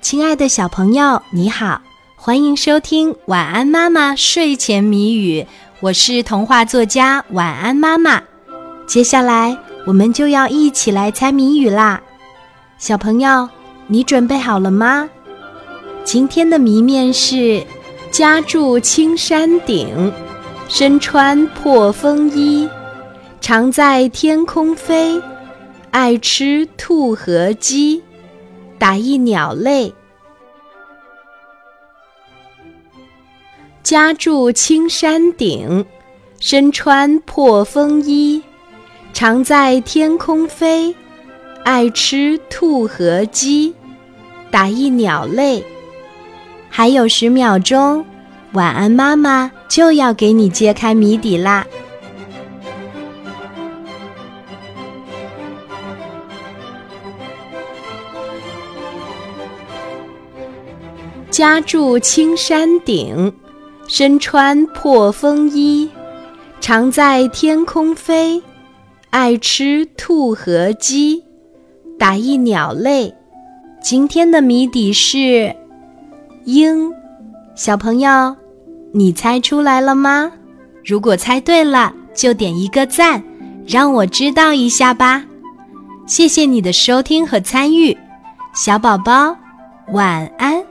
亲爱的小朋友，你好，欢迎收听《晚安妈妈睡前谜语》，我是童话作家晚安妈妈。接下来我们就要一起来猜谜语啦，小朋友，你准备好了吗？今天的谜面是：家住青山顶，身穿破风衣，常在天空飞，爱吃兔和鸡。打一鸟类，家住青山顶，身穿破风衣，常在天空飞，爱吃兔和鸡。打一鸟类，还有十秒钟，晚安妈妈就要给你揭开谜底啦。家住青山顶，身穿破风衣，常在天空飞，爱吃兔和鸡。打一鸟类，今天的谜底是鹰。小朋友，你猜出来了吗？如果猜对了，就点一个赞，让我知道一下吧。谢谢你的收听和参与，小宝宝，晚安。